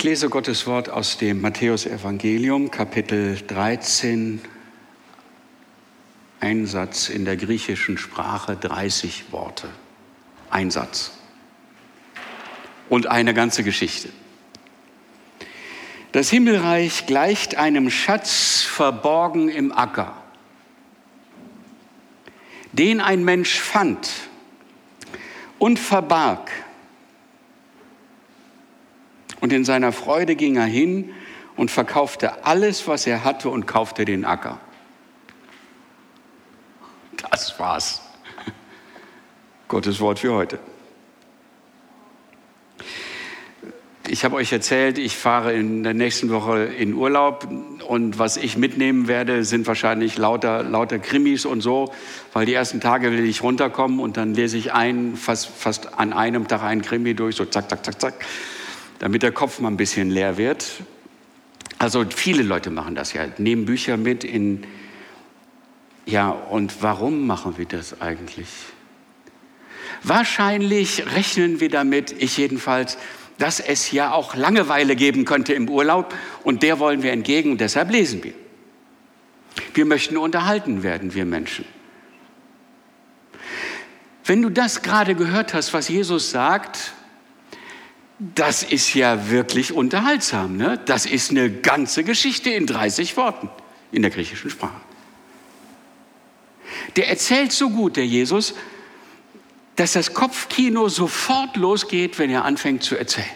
Ich lese Gottes Wort aus dem Matthäusevangelium, Kapitel 13, ein Satz in der griechischen Sprache, 30 Worte. Ein Satz. Und eine ganze Geschichte. Das Himmelreich gleicht einem Schatz verborgen im Acker, den ein Mensch fand und verbarg und in seiner Freude ging er hin und verkaufte alles, was er hatte und kaufte den Acker. Das war's. Gottes Wort für heute. Ich habe euch erzählt, ich fahre in der nächsten Woche in Urlaub und was ich mitnehmen werde, sind wahrscheinlich lauter, lauter Krimis und so, weil die ersten Tage will ich runterkommen und dann lese ich ein, fast, fast an einem Tag einen Krimi durch, so zack, zack, zack, zack damit der Kopf mal ein bisschen leer wird. Also viele Leute machen das ja, nehmen Bücher mit in, ja, und warum machen wir das eigentlich? Wahrscheinlich rechnen wir damit, ich jedenfalls, dass es ja auch Langeweile geben könnte im Urlaub und der wollen wir entgegen deshalb lesen wir. Wir möchten unterhalten werden, wir Menschen. Wenn du das gerade gehört hast, was Jesus sagt, das ist ja wirklich unterhaltsam. Ne? Das ist eine ganze Geschichte in 30 Worten in der griechischen Sprache. Der erzählt so gut, der Jesus, dass das Kopfkino sofort losgeht, wenn er anfängt zu erzählen.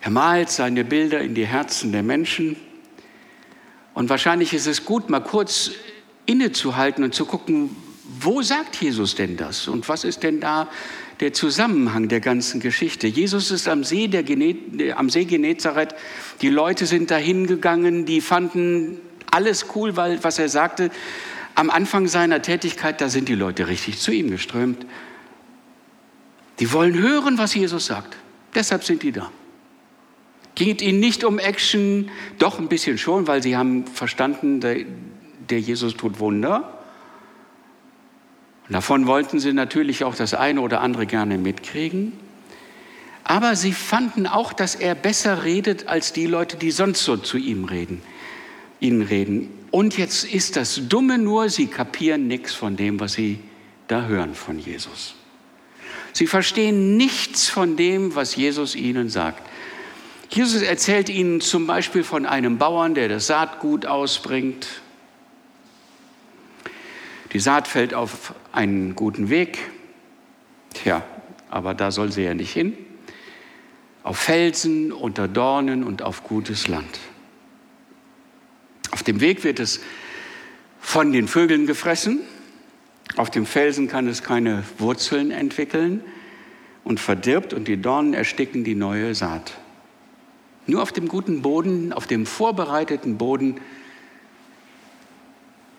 Er malt seine Bilder in die Herzen der Menschen. Und wahrscheinlich ist es gut, mal kurz innezuhalten und zu gucken, wo sagt Jesus denn das? Und was ist denn da der Zusammenhang der ganzen Geschichte. Jesus ist am See, der Gene, am See Genezareth. Die Leute sind dahin gegangen, die fanden alles cool, weil, was er sagte. Am Anfang seiner Tätigkeit, da sind die Leute richtig zu ihm geströmt. Die wollen hören, was Jesus sagt. Deshalb sind die da. Geht ihnen nicht um Action, doch ein bisschen schon, weil sie haben verstanden, der, der Jesus tut Wunder. Davon wollten sie natürlich auch das eine oder andere gerne mitkriegen. Aber sie fanden auch, dass er besser redet als die Leute, die sonst so zu ihm reden, ihnen reden. Und jetzt ist das Dumme nur, sie kapieren nichts von dem, was sie da hören von Jesus. Sie verstehen nichts von dem, was Jesus ihnen sagt. Jesus erzählt ihnen zum Beispiel von einem Bauern, der das Saatgut ausbringt die Saat fällt auf einen guten Weg. Tja, aber da soll sie ja nicht hin. Auf Felsen, unter Dornen und auf gutes Land. Auf dem Weg wird es von den Vögeln gefressen. Auf dem Felsen kann es keine Wurzeln entwickeln und verdirbt und die Dornen ersticken die neue Saat. Nur auf dem guten Boden, auf dem vorbereiteten Boden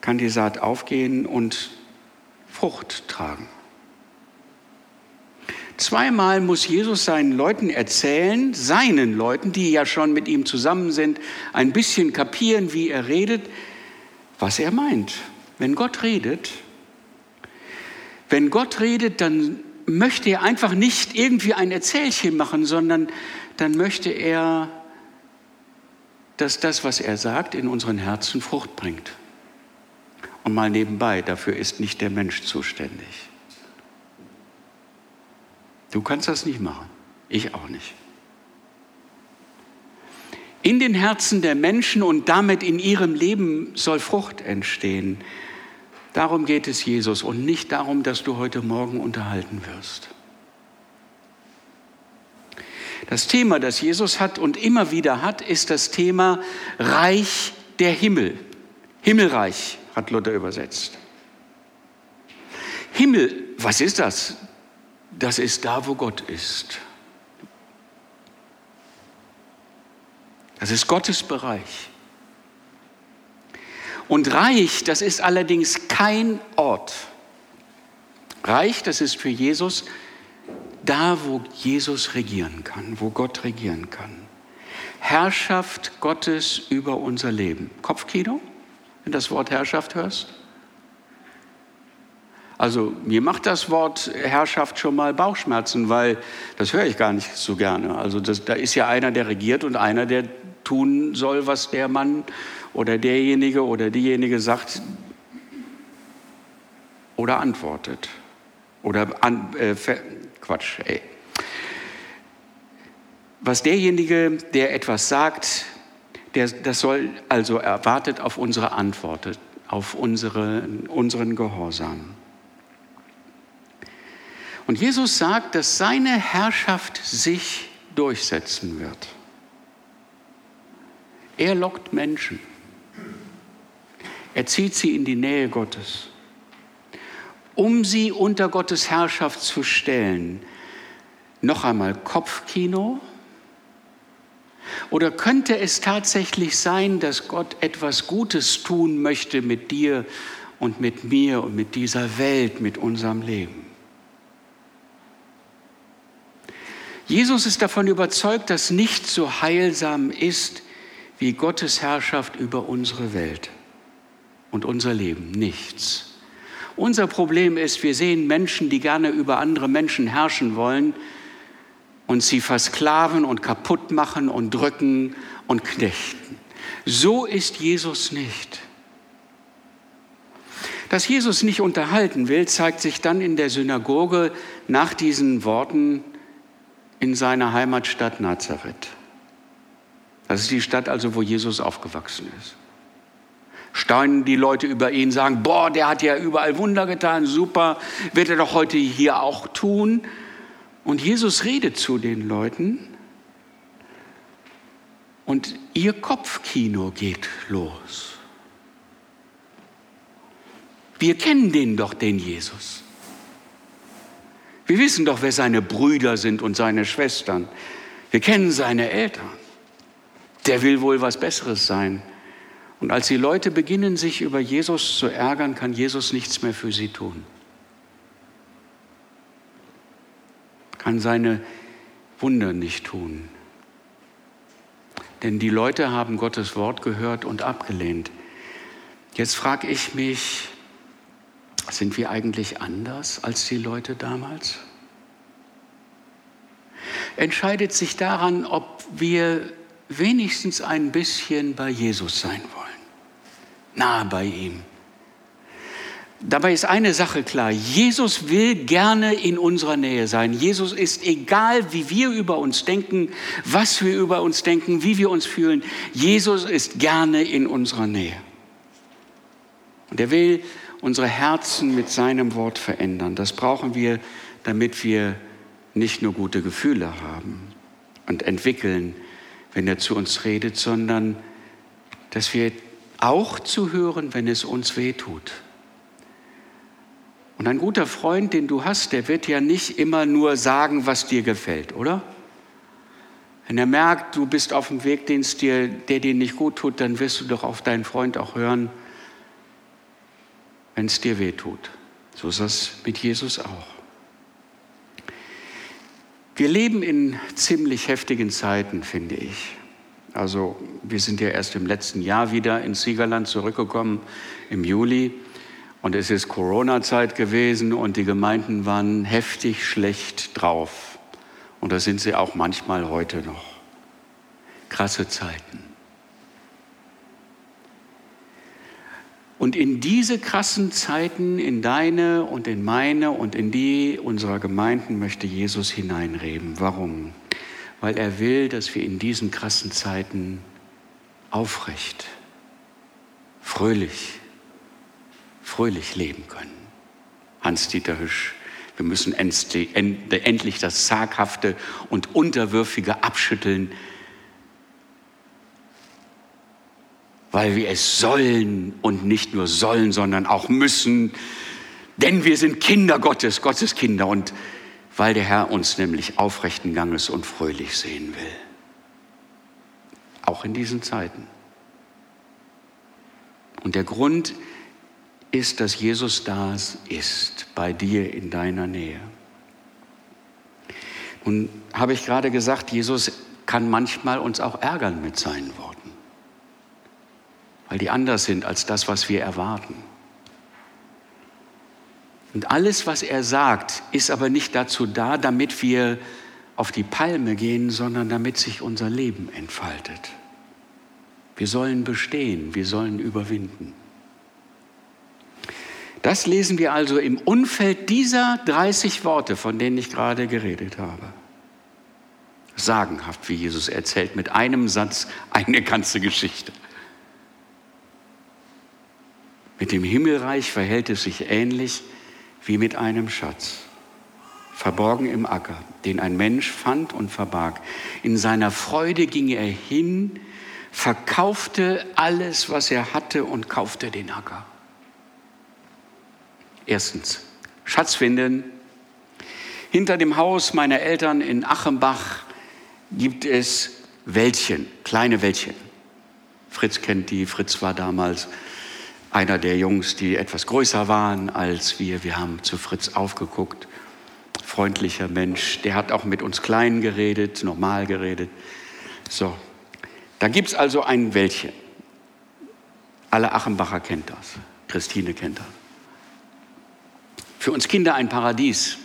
kann die Saat aufgehen und Frucht tragen. Zweimal muss Jesus seinen Leuten erzählen, seinen Leuten, die ja schon mit ihm zusammen sind, ein bisschen kapieren, wie er redet, was er meint. Wenn Gott redet, wenn Gott redet, dann möchte er einfach nicht irgendwie ein Erzählchen machen, sondern dann möchte er, dass das, was er sagt, in unseren Herzen Frucht bringt. Und mal nebenbei, dafür ist nicht der Mensch zuständig. Du kannst das nicht machen, ich auch nicht. In den Herzen der Menschen und damit in ihrem Leben soll Frucht entstehen. Darum geht es Jesus und nicht darum, dass du heute Morgen unterhalten wirst. Das Thema, das Jesus hat und immer wieder hat, ist das Thema Reich der Himmel, Himmelreich hat Luther übersetzt. Himmel, was ist das? das ist da, wo Gott ist. Das ist Gottes Bereich. Und Reich, das ist allerdings kein Ort. Reich, das ist für Jesus da, wo Jesus regieren kann, wo Gott regieren kann. Herrschaft Gottes über unser Leben. Kopfkino, wenn du das Wort Herrschaft hörst? Also mir macht das Wort Herrschaft schon mal Bauchschmerzen, weil das höre ich gar nicht so gerne. Also das, da ist ja einer, der regiert und einer, der tun soll, was der Mann oder derjenige oder diejenige sagt oder antwortet. Oder an, äh, Quatsch, ey. Was derjenige, der etwas sagt, der, das soll also erwartet auf unsere Antwort, auf unsere, unseren Gehorsam. Und Jesus sagt, dass seine Herrschaft sich durchsetzen wird. Er lockt Menschen. Er zieht sie in die Nähe Gottes, um sie unter Gottes Herrschaft zu stellen. Noch einmal Kopfkino. Oder könnte es tatsächlich sein, dass Gott etwas Gutes tun möchte mit dir und mit mir und mit dieser Welt, mit unserem Leben? Jesus ist davon überzeugt, dass nichts so heilsam ist wie Gottes Herrschaft über unsere Welt und unser Leben. Nichts. Unser Problem ist, wir sehen Menschen, die gerne über andere Menschen herrschen wollen und sie versklaven und kaputt machen und drücken und knechten. So ist Jesus nicht. Dass Jesus nicht unterhalten will, zeigt sich dann in der Synagoge nach diesen Worten in seiner Heimatstadt Nazareth. Das ist die Stadt also, wo Jesus aufgewachsen ist. Staunen die Leute über ihn, sagen, boah, der hat ja überall Wunder getan, super, wird er doch heute hier auch tun. Und Jesus redet zu den Leuten und ihr Kopfkino geht los. Wir kennen den doch, den Jesus. Wir wissen doch, wer seine Brüder sind und seine Schwestern. Wir kennen seine Eltern. Der will wohl was Besseres sein. Und als die Leute beginnen, sich über Jesus zu ärgern, kann Jesus nichts mehr für sie tun. Kann seine Wunder nicht tun. Denn die Leute haben Gottes Wort gehört und abgelehnt. Jetzt frage ich mich, sind wir eigentlich anders als die Leute damals? Entscheidet sich daran, ob wir wenigstens ein bisschen bei Jesus sein wollen, nahe bei ihm. Dabei ist eine Sache klar, Jesus will gerne in unserer Nähe sein. Jesus ist egal, wie wir über uns denken, was wir über uns denken, wie wir uns fühlen. Jesus ist gerne in unserer Nähe. Und er will unsere Herzen mit seinem Wort verändern. Das brauchen wir, damit wir nicht nur gute Gefühle haben und entwickeln, wenn er zu uns redet, sondern dass wir auch zuhören, wenn es uns weh tut. Und ein guter Freund, den du hast, der wird ja nicht immer nur sagen, was dir gefällt, oder? Wenn er merkt, du bist auf dem Weg, den dir, der dir nicht gut tut, dann wirst du doch auf deinen Freund auch hören, wenn es dir weh tut. So ist das mit Jesus auch. Wir leben in ziemlich heftigen Zeiten, finde ich. Also wir sind ja erst im letzten Jahr wieder ins Siegerland zurückgekommen, im Juli. Und es ist Corona-Zeit gewesen und die Gemeinden waren heftig schlecht drauf. Und das sind sie auch manchmal heute noch. Krasse Zeiten. Und in diese krassen Zeiten, in deine und in meine und in die unserer Gemeinden möchte Jesus hineinreden. Warum? Weil er will, dass wir in diesen krassen Zeiten aufrecht, fröhlich, fröhlich leben können. Hans-Dieter Hüsch, wir müssen endlich das Zaghafte und Unterwürfige abschütteln, weil wir es sollen und nicht nur sollen, sondern auch müssen. Denn wir sind Kinder Gottes, Gottes Kinder. Und weil der Herr uns nämlich aufrechten Ganges und fröhlich sehen will. Auch in diesen Zeiten. Und der Grund ist, dass Jesus da ist, bei dir in deiner Nähe. Nun habe ich gerade gesagt, Jesus kann manchmal uns auch ärgern mit seinen Worten, weil die anders sind als das, was wir erwarten. Und alles, was er sagt, ist aber nicht dazu da, damit wir auf die Palme gehen, sondern damit sich unser Leben entfaltet. Wir sollen bestehen, wir sollen überwinden. Das lesen wir also im Umfeld dieser 30 Worte, von denen ich gerade geredet habe. Sagenhaft, wie Jesus erzählt, mit einem Satz eine ganze Geschichte. Mit dem Himmelreich verhält es sich ähnlich wie mit einem Schatz, verborgen im Acker, den ein Mensch fand und verbarg. In seiner Freude ging er hin, verkaufte alles, was er hatte und kaufte den Acker. Erstens, Schatz finden. Hinter dem Haus meiner Eltern in Achenbach gibt es Wäldchen, kleine Wäldchen. Fritz kennt die. Fritz war damals einer der Jungs, die etwas größer waren als wir. Wir haben zu Fritz aufgeguckt. Freundlicher Mensch. Der hat auch mit uns Kleinen geredet, normal geredet. So. Da gibt es also ein Wäldchen. Alle Achenbacher kennt das. Christine kennt das. Für uns Kinder ein Paradies.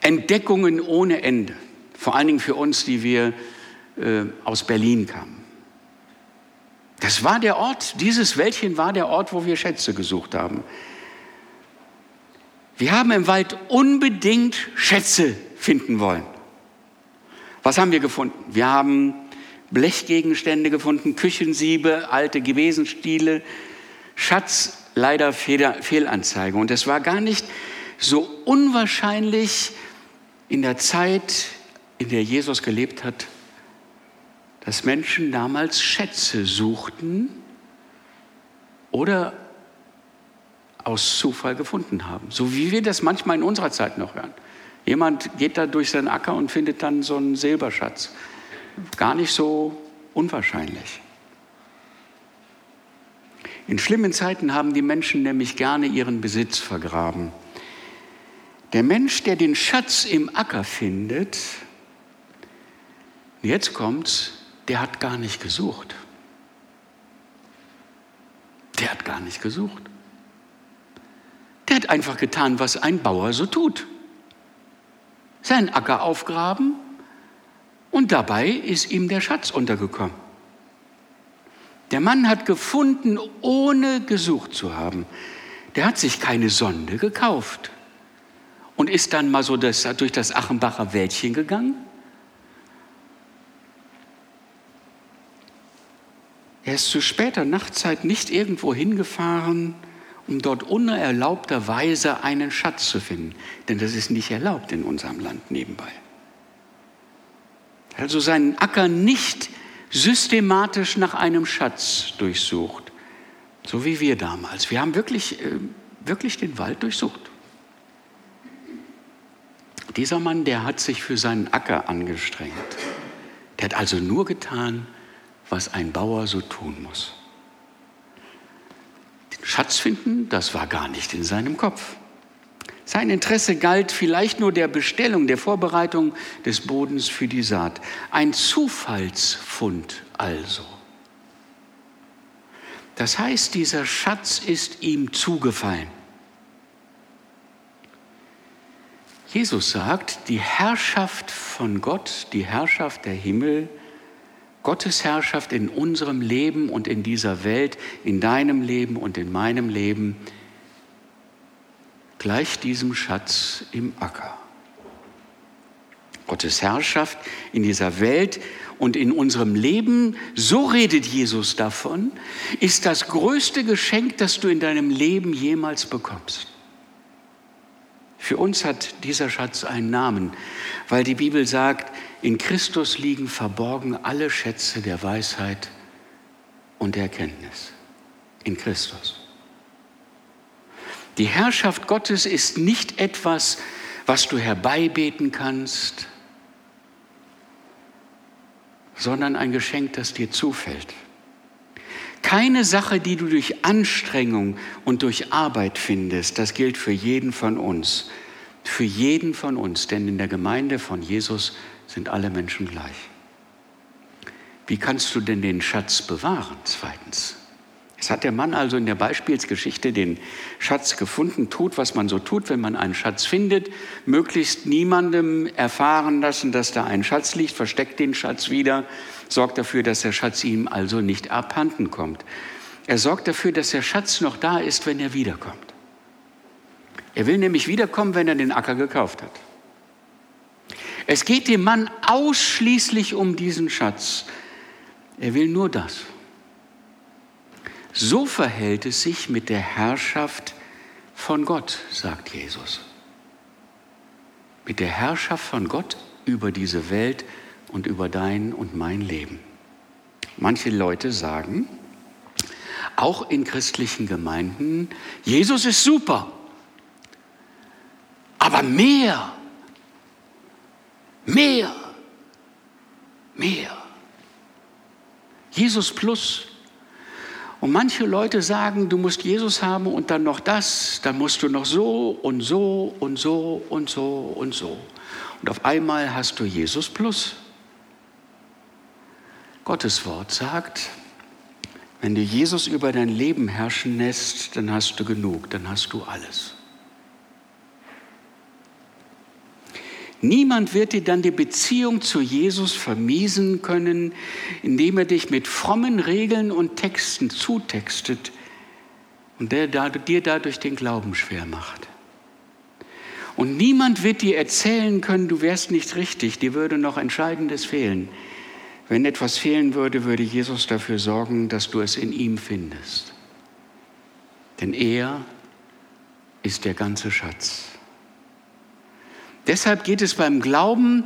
Entdeckungen ohne Ende. Vor allen Dingen für uns, die wir äh, aus Berlin kamen. Das war der Ort, dieses Wäldchen war der Ort, wo wir Schätze gesucht haben. Wir haben im Wald unbedingt Schätze finden wollen. Was haben wir gefunden? Wir haben Blechgegenstände gefunden, Küchensiebe, alte Gewesenstiele, Schatz leider Fehlanzeige. Und es war gar nicht so unwahrscheinlich in der Zeit, in der Jesus gelebt hat, dass Menschen damals Schätze suchten oder aus Zufall gefunden haben. So wie wir das manchmal in unserer Zeit noch hören. Jemand geht da durch seinen Acker und findet dann so einen Silberschatz. Gar nicht so unwahrscheinlich. In schlimmen Zeiten haben die Menschen nämlich gerne ihren Besitz vergraben. Der Mensch, der den Schatz im Acker findet, jetzt kommt's, der hat gar nicht gesucht. Der hat gar nicht gesucht. Der hat einfach getan, was ein Bauer so tut. Seinen Acker aufgraben und dabei ist ihm der Schatz untergekommen. Der Mann hat gefunden, ohne gesucht zu haben. Der hat sich keine Sonde gekauft und ist dann mal so das, durch das Achenbacher Wäldchen gegangen. Er ist zu später Nachtzeit nicht irgendwo hingefahren, um dort unerlaubterweise einen Schatz zu finden. Denn das ist nicht erlaubt in unserem Land nebenbei. Also seinen Acker nicht systematisch nach einem Schatz durchsucht, so wie wir damals. Wir haben wirklich, äh, wirklich den Wald durchsucht. Dieser Mann, der hat sich für seinen Acker angestrengt. Der hat also nur getan, was ein Bauer so tun muss. Den Schatz finden, das war gar nicht in seinem Kopf. Sein Interesse galt vielleicht nur der Bestellung, der Vorbereitung des Bodens für die Saat. Ein Zufallsfund also. Das heißt, dieser Schatz ist ihm zugefallen. Jesus sagt, die Herrschaft von Gott, die Herrschaft der Himmel, Gottes Herrschaft in unserem Leben und in dieser Welt, in deinem Leben und in meinem Leben, gleich diesem Schatz im Acker. Gottes Herrschaft in dieser Welt und in unserem Leben, so redet Jesus davon, ist das größte Geschenk, das du in deinem Leben jemals bekommst. Für uns hat dieser Schatz einen Namen, weil die Bibel sagt, in Christus liegen verborgen alle Schätze der Weisheit und der Erkenntnis. In Christus. Die Herrschaft Gottes ist nicht etwas, was du herbeibeten kannst, sondern ein Geschenk, das dir zufällt. Keine Sache, die du durch Anstrengung und durch Arbeit findest, das gilt für jeden von uns. Für jeden von uns, denn in der Gemeinde von Jesus sind alle Menschen gleich. Wie kannst du denn den Schatz bewahren? Zweitens. Es hat der Mann also in der Beispielsgeschichte den Schatz gefunden, tut, was man so tut, wenn man einen Schatz findet, möglichst niemandem erfahren lassen, dass da ein Schatz liegt, versteckt den Schatz wieder, sorgt dafür, dass der Schatz ihm also nicht abhanden kommt. Er sorgt dafür, dass der Schatz noch da ist, wenn er wiederkommt. Er will nämlich wiederkommen, wenn er den Acker gekauft hat. Es geht dem Mann ausschließlich um diesen Schatz. Er will nur das. So verhält es sich mit der Herrschaft von Gott, sagt Jesus. Mit der Herrschaft von Gott über diese Welt und über dein und mein Leben. Manche Leute sagen, auch in christlichen Gemeinden, Jesus ist super, aber mehr, mehr, mehr. Jesus plus und manche Leute sagen, du musst Jesus haben und dann noch das, dann musst du noch so und so und so und so und so. Und auf einmal hast du Jesus plus. Gottes Wort sagt, wenn du Jesus über dein Leben herrschen lässt, dann hast du genug, dann hast du alles. Niemand wird dir dann die Beziehung zu Jesus vermiesen können, indem er dich mit frommen Regeln und Texten zutextet und der dir dadurch den Glauben schwer macht. Und niemand wird dir erzählen können, du wärst nicht richtig, dir würde noch Entscheidendes fehlen. Wenn etwas fehlen würde, würde Jesus dafür sorgen, dass du es in ihm findest. Denn er ist der ganze Schatz. Deshalb geht es beim Glauben,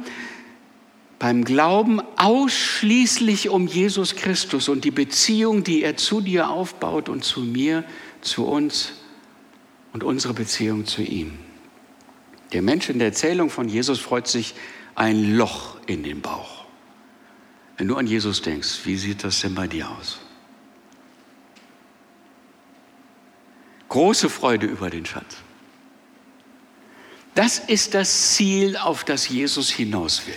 beim Glauben ausschließlich um Jesus Christus und die Beziehung, die er zu dir aufbaut und zu mir, zu uns und unsere Beziehung zu ihm. Der Mensch in der Erzählung von Jesus freut sich ein Loch in den Bauch. Wenn du an Jesus denkst, wie sieht das denn bei dir aus? Große Freude über den Schatz. Das ist das Ziel, auf das Jesus hinaus will.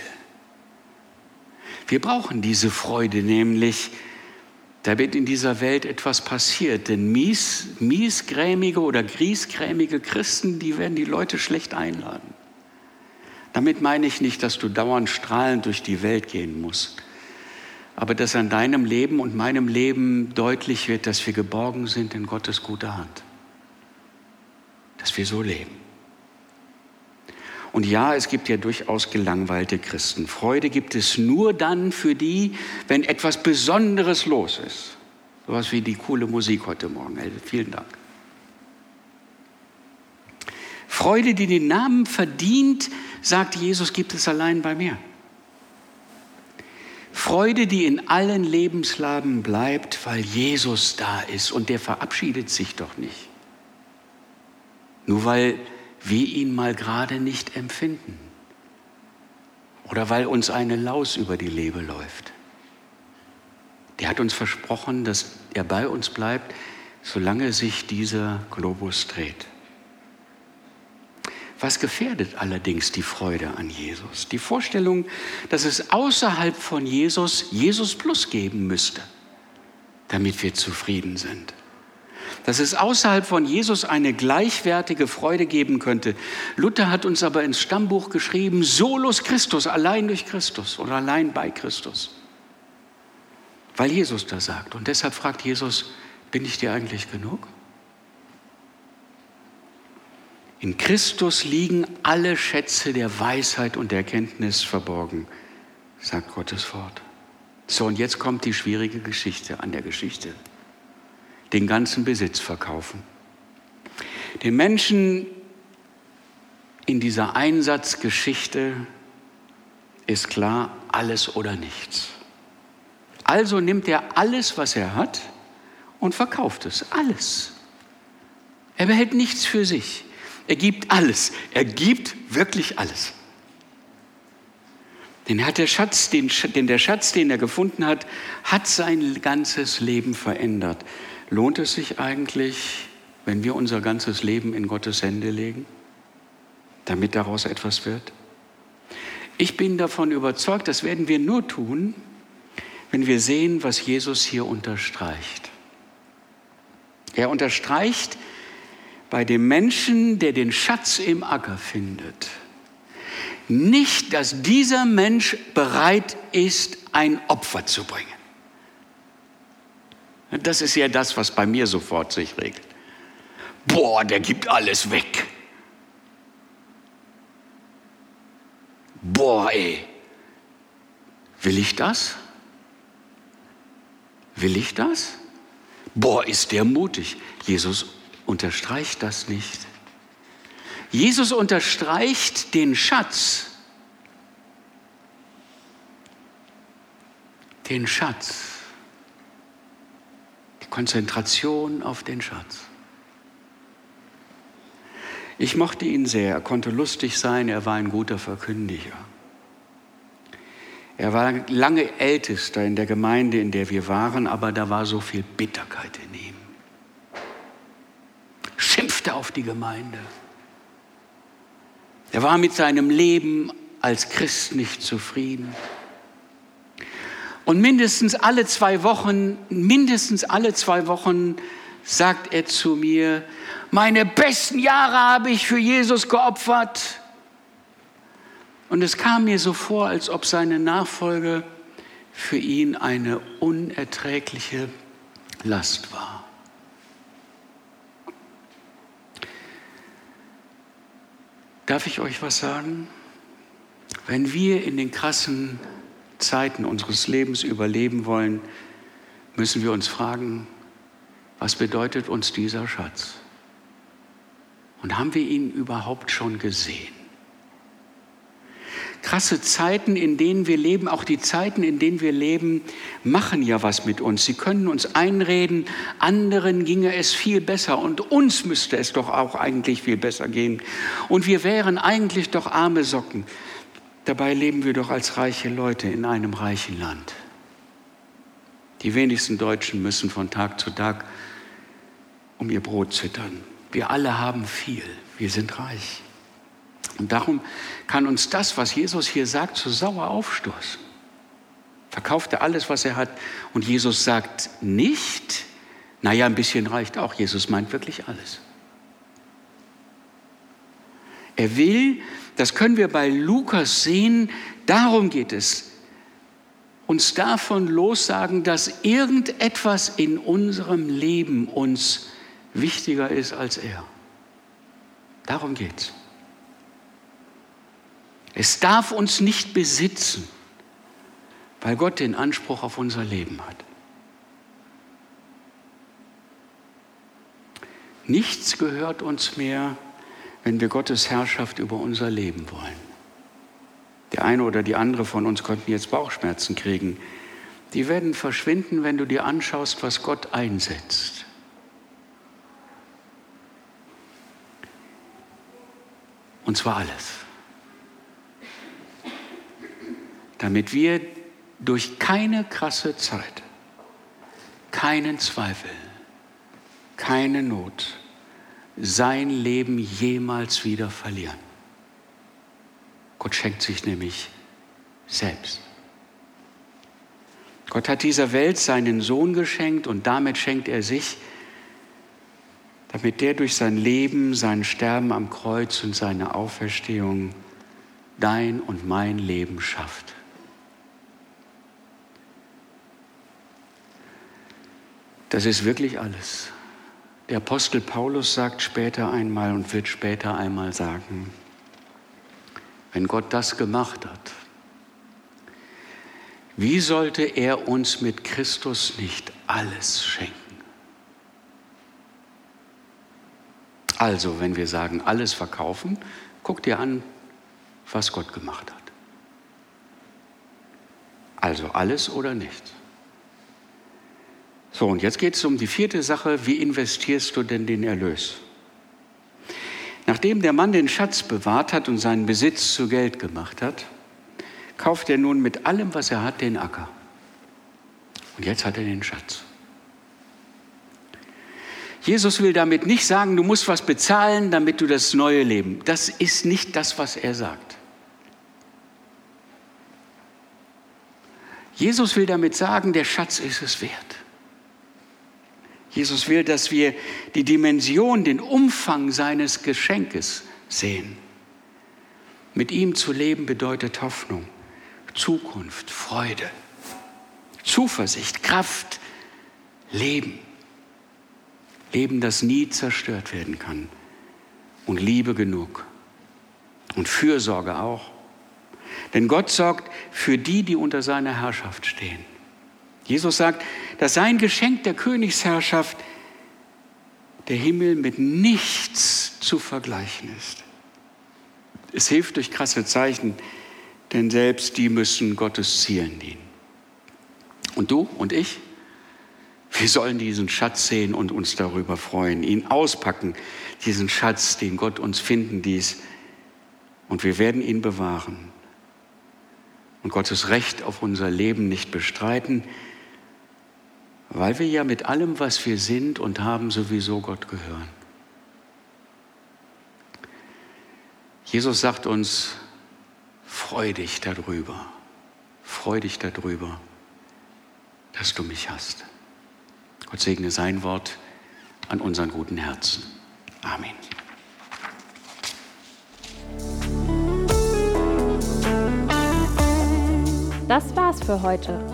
Wir brauchen diese Freude nämlich, damit in dieser Welt etwas passiert. Denn mies, miesgrämige oder griesgrämige Christen, die werden die Leute schlecht einladen. Damit meine ich nicht, dass du dauernd strahlend durch die Welt gehen musst, aber dass an deinem Leben und meinem Leben deutlich wird, dass wir geborgen sind in Gottes guter Hand. Dass wir so leben. Und ja, es gibt ja durchaus gelangweilte Christen. Freude gibt es nur dann für die, wenn etwas Besonderes los ist. Sowas wie die coole Musik heute Morgen. Elde, vielen Dank. Freude, die den Namen verdient, sagt Jesus, gibt es allein bei mir. Freude, die in allen Lebenslagen bleibt, weil Jesus da ist und der verabschiedet sich doch nicht. Nur weil wir ihn mal gerade nicht empfinden. Oder weil uns eine Laus über die Leber läuft. Der hat uns versprochen, dass er bei uns bleibt, solange sich dieser Globus dreht. Was gefährdet allerdings die Freude an Jesus? Die Vorstellung, dass es außerhalb von Jesus Jesus Plus geben müsste, damit wir zufrieden sind dass es außerhalb von Jesus eine gleichwertige Freude geben könnte. Luther hat uns aber ins Stammbuch geschrieben, solus Christus, allein durch Christus oder allein bei Christus. Weil Jesus da sagt. Und deshalb fragt Jesus, bin ich dir eigentlich genug? In Christus liegen alle Schätze der Weisheit und der Erkenntnis verborgen, sagt Gottes Wort. So, und jetzt kommt die schwierige Geschichte an der Geschichte den ganzen Besitz verkaufen. Den Menschen in dieser Einsatzgeschichte ist klar, alles oder nichts. Also nimmt er alles, was er hat und verkauft es. Alles. Er behält nichts für sich. Er gibt alles. Er gibt wirklich alles. Denn hat der Schatz, den, denn der Schatz, den er gefunden hat, hat sein ganzes Leben verändert. Lohnt es sich eigentlich, wenn wir unser ganzes Leben in Gottes Hände legen, damit daraus etwas wird? Ich bin davon überzeugt, das werden wir nur tun, wenn wir sehen, was Jesus hier unterstreicht. Er unterstreicht bei dem Menschen, der den Schatz im Acker findet, nicht, dass dieser Mensch bereit ist, ein Opfer zu bringen. Das ist ja das, was bei mir sofort sich regelt. Boah, der gibt alles weg. Boah, ey. Will ich das? Will ich das? Boah, ist der mutig. Jesus unterstreicht das nicht. Jesus unterstreicht den Schatz. Den Schatz. Konzentration auf den Schatz. Ich mochte ihn sehr, er konnte lustig sein, er war ein guter Verkündiger. Er war lange Ältester in der Gemeinde, in der wir waren, aber da war so viel Bitterkeit in ihm. Schimpfte auf die Gemeinde er war mit seinem Leben als Christ nicht zufrieden. Und mindestens alle zwei Wochen, mindestens alle zwei Wochen sagt er zu mir, meine besten Jahre habe ich für Jesus geopfert. Und es kam mir so vor, als ob seine Nachfolge für ihn eine unerträgliche Last war. Darf ich euch was sagen? Wenn wir in den krassen Zeiten unseres Lebens überleben wollen, müssen wir uns fragen, was bedeutet uns dieser Schatz? Und haben wir ihn überhaupt schon gesehen? krasse Zeiten, in denen wir leben, auch die Zeiten, in denen wir leben, machen ja was mit uns. Sie können uns einreden, anderen ginge es viel besser und uns müsste es doch auch eigentlich viel besser gehen. Und wir wären eigentlich doch arme Socken. Dabei leben wir doch als reiche Leute in einem reichen Land. Die wenigsten Deutschen müssen von Tag zu Tag um ihr Brot zittern. Wir alle haben viel. Wir sind reich. Und darum kann uns das, was Jesus hier sagt, so sauer aufstoßen. Verkauft er alles, was er hat. Und Jesus sagt nicht, naja, ein bisschen reicht auch. Jesus meint wirklich alles. Er will, das können wir bei Lukas sehen, darum geht es, uns davon lossagen, dass irgendetwas in unserem Leben uns wichtiger ist als er. Darum geht es. Es darf uns nicht besitzen, weil Gott den Anspruch auf unser Leben hat. Nichts gehört uns mehr, wenn wir Gottes Herrschaft über unser Leben wollen. Der eine oder die andere von uns könnten jetzt Bauchschmerzen kriegen. Die werden verschwinden, wenn du dir anschaust, was Gott einsetzt. Und zwar alles. damit wir durch keine krasse Zeit, keinen Zweifel, keine Not sein Leben jemals wieder verlieren. Gott schenkt sich nämlich selbst. Gott hat dieser Welt seinen Sohn geschenkt und damit schenkt er sich, damit der durch sein Leben, sein Sterben am Kreuz und seine Auferstehung dein und mein Leben schafft. Das ist wirklich alles. Der Apostel Paulus sagt später einmal und wird später einmal sagen, wenn Gott das gemacht hat, wie sollte er uns mit Christus nicht alles schenken? Also, wenn wir sagen, alles verkaufen, guck dir an, was Gott gemacht hat. Also alles oder nichts. So, und jetzt geht es um die vierte Sache, wie investierst du denn den Erlös? Nachdem der Mann den Schatz bewahrt hat und seinen Besitz zu Geld gemacht hat, kauft er nun mit allem, was er hat, den Acker. Und jetzt hat er den Schatz. Jesus will damit nicht sagen, du musst was bezahlen, damit du das neue Leben. Das ist nicht das, was er sagt. Jesus will damit sagen, der Schatz ist es wert. Jesus will, dass wir die Dimension, den Umfang seines Geschenkes sehen. Mit ihm zu leben bedeutet Hoffnung, Zukunft, Freude, Zuversicht, Kraft, Leben. Leben, das nie zerstört werden kann. Und Liebe genug. Und Fürsorge auch. Denn Gott sorgt für die, die unter seiner Herrschaft stehen. Jesus sagt, dass sein Geschenk der Königsherrschaft der Himmel mit nichts zu vergleichen ist. Es hilft durch krasse Zeichen, denn selbst die müssen Gottes Zielen dienen. Und du und ich, wir sollen diesen Schatz sehen und uns darüber freuen, ihn auspacken, diesen Schatz, den Gott uns finden ließ. Und wir werden ihn bewahren. Und Gottes Recht auf unser Leben nicht bestreiten, weil wir ja mit allem, was wir sind und haben, sowieso Gott gehören. Jesus sagt uns, freu dich darüber, freu dich darüber, dass du mich hast. Gott segne sein Wort an unseren guten Herzen. Amen. Das war's für heute